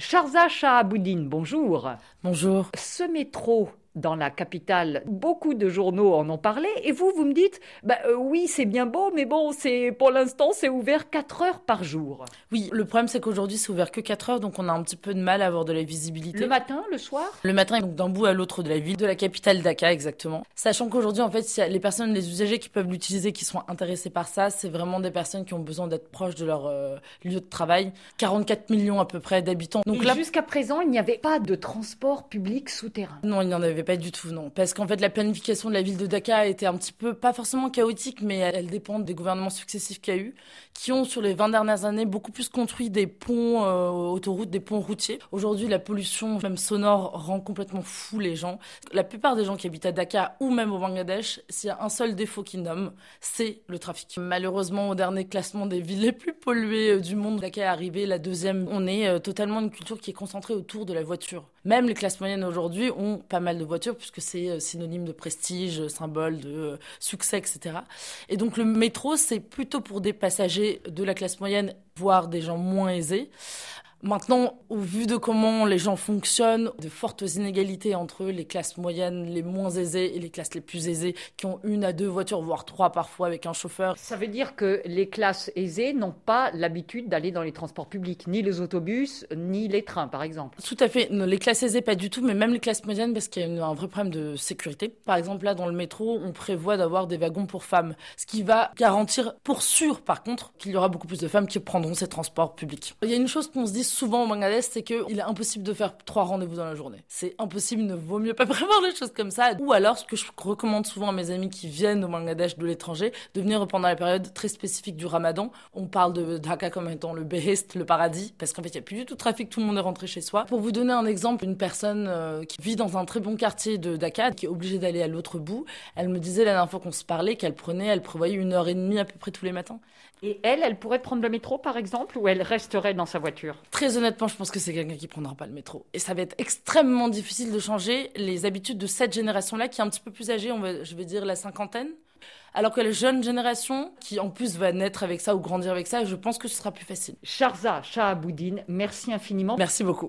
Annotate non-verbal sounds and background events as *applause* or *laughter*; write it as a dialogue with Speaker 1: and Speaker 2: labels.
Speaker 1: Charza Shahaboudine, bonjour.
Speaker 2: Bonjour.
Speaker 1: Ce métro dans la capitale, beaucoup de journaux en ont parlé, et vous, vous me dites, bah, euh, oui, c'est bien beau, mais bon, c'est pour l'instant, c'est ouvert 4 heures par jour.
Speaker 2: Oui, le problème, c'est qu'aujourd'hui, c'est ouvert que 4 heures, donc on a un petit peu de mal à avoir de la visibilité.
Speaker 1: Le matin, le soir?
Speaker 2: Le matin, donc d'un bout à l'autre de la ville, de la capitale Dakar, exactement. Sachant qu'aujourd'hui, en fait, les personnes, les usagers qui peuvent l'utiliser, qui sont intéressés par ça, c'est vraiment des personnes qui ont besoin d'être proches de leur euh, lieu de travail. 44 millions à peu près d'habitants.
Speaker 1: Donc là, jusqu'à présent, il n'y avait pas de transport public souterrain?
Speaker 2: Non, il n'y en avait pas du tout, non. Parce qu'en fait, la planification de la ville de Dakar était un petit peu, pas forcément chaotique, mais elle, dépend des gouvernements successifs qu'il y a eu, qui ont, sur les 20 dernières années, beaucoup plus construit des ponts euh, autoroutes, des ponts routiers. Aujourd'hui, la pollution, même sonore, rend complètement fou les gens. La plupart des gens qui habitent à Dakar ou même au Bangladesh, s'il y a un seul défaut qu'ils nomment, c'est le trafic. Malheureusement, au dernier classement des villes les plus polluées euh, du monde, Dakar est arrivé la deuxième. On est euh, totalement une culture qui est concentrée autour de la voiture. Même les classes moyennes aujourd'hui ont pas mal de voitures puisque c'est euh, synonyme de prestige, symbole de euh, succès, etc. Et donc le métro, c'est plutôt pour des passagers de la classe moyenne, voire des gens moins aisés. Maintenant, au vu de comment les gens fonctionnent, de fortes inégalités entre les classes moyennes, les moins aisées et les classes les plus aisées, qui ont une à deux voitures, voire trois parfois avec un chauffeur.
Speaker 1: Ça veut dire que les classes aisées n'ont pas l'habitude d'aller dans les transports publics, ni les autobus, ni les trains, par exemple.
Speaker 2: Tout à fait. les classes aisées, pas du tout, mais même les classes moyennes, parce qu'il y a un vrai problème de sécurité. Par exemple, là, dans le métro, on prévoit d'avoir des wagons pour femmes, ce qui va garantir, pour sûr, par contre, qu'il y aura beaucoup plus de femmes qui prendront ces transports publics. Il y a une chose qu'on se dit souvent au Bangladesh, c'est qu'il est impossible de faire trois rendez-vous dans la journée. C'est impossible, il ne vaut mieux pas *laughs* prévoir des choses comme ça. Ou alors, ce que je recommande souvent à mes amis qui viennent au Bangladesh de l'étranger, de venir pendant la période très spécifique du ramadan. On parle de Dhaka comme étant le behest, le paradis, parce qu'en fait, il n'y a plus du tout de trafic, tout le monde est rentré chez soi. Pour vous donner un exemple, une personne euh, qui vit dans un très bon quartier de Dhaka, qui est obligée d'aller à l'autre bout, elle me disait la dernière fois qu'on se parlait qu'elle prenait, elle prévoyait une heure et demie à peu près tous les matins.
Speaker 1: Et elle, elle pourrait prendre le métro, par exemple, ou elle resterait dans sa voiture?
Speaker 2: Très honnêtement, je pense que c'est quelqu'un qui prendra pas le métro. Et ça va être extrêmement difficile de changer les habitudes de cette génération-là, qui est un petit peu plus âgée, on va, je vais dire la cinquantaine. Alors que la jeune génération, qui en plus va naître avec ça ou grandir avec ça, je pense que ce sera plus facile.
Speaker 1: Charza Shahaboudine, merci infiniment.
Speaker 2: Merci beaucoup.